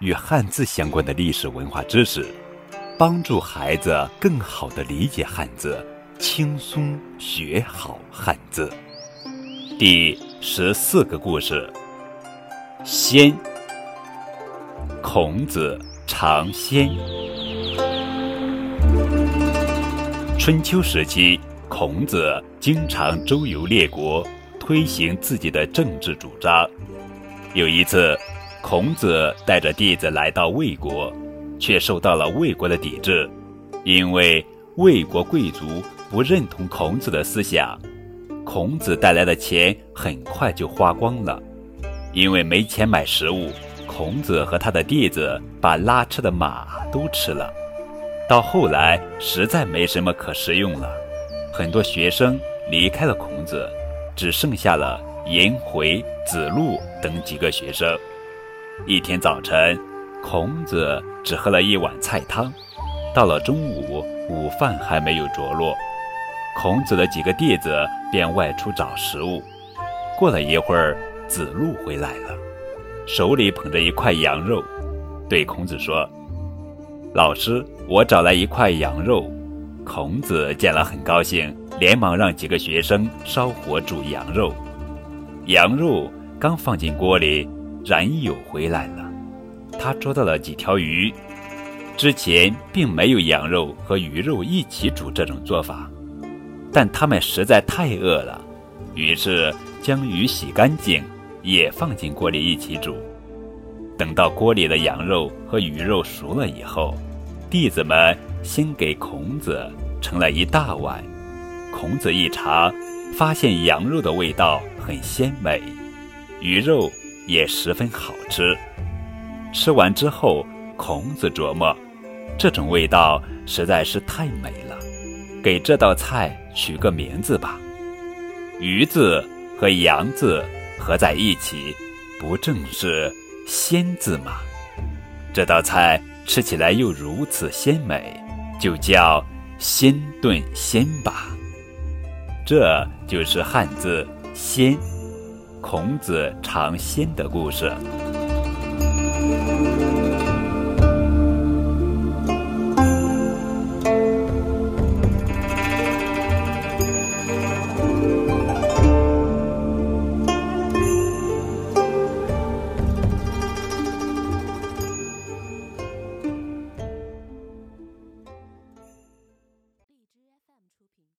与汉字相关的历史文化知识，帮助孩子更好地理解汉字。轻松学好汉字。第十四个故事：先。孔子尝鲜。春秋时期，孔子经常周游列国，推行自己的政治主张。有一次，孔子带着弟子来到魏国，却受到了魏国的抵制，因为魏国贵族。不认同孔子的思想，孔子带来的钱很快就花光了，因为没钱买食物，孔子和他的弟子把拉车的马都吃了。到后来实在没什么可食用了，很多学生离开了孔子，只剩下了颜回、子路等几个学生。一天早晨，孔子只喝了一碗菜汤，到了中午，午饭还没有着落。孔子的几个弟子便外出找食物。过了一会儿，子路回来了，手里捧着一块羊肉，对孔子说：“老师，我找来一块羊肉。”孔子见了很高兴，连忙让几个学生烧火煮羊肉。羊肉刚放进锅里，冉有回来了，他捉到了几条鱼。之前并没有羊肉和鱼肉一起煮这种做法。但他们实在太饿了，于是将鱼洗干净，也放进锅里一起煮。等到锅里的羊肉和鱼肉熟了以后，弟子们先给孔子盛了一大碗。孔子一尝，发现羊肉的味道很鲜美，鱼肉也十分好吃。吃完之后，孔子琢磨，这种味道实在是太美了。给这道菜取个名字吧，鱼字和羊字合在一起，不正是鲜字吗？这道菜吃起来又如此鲜美，就叫鲜炖鲜吧。这就是汉字“鲜”，孔子尝鲜的故事。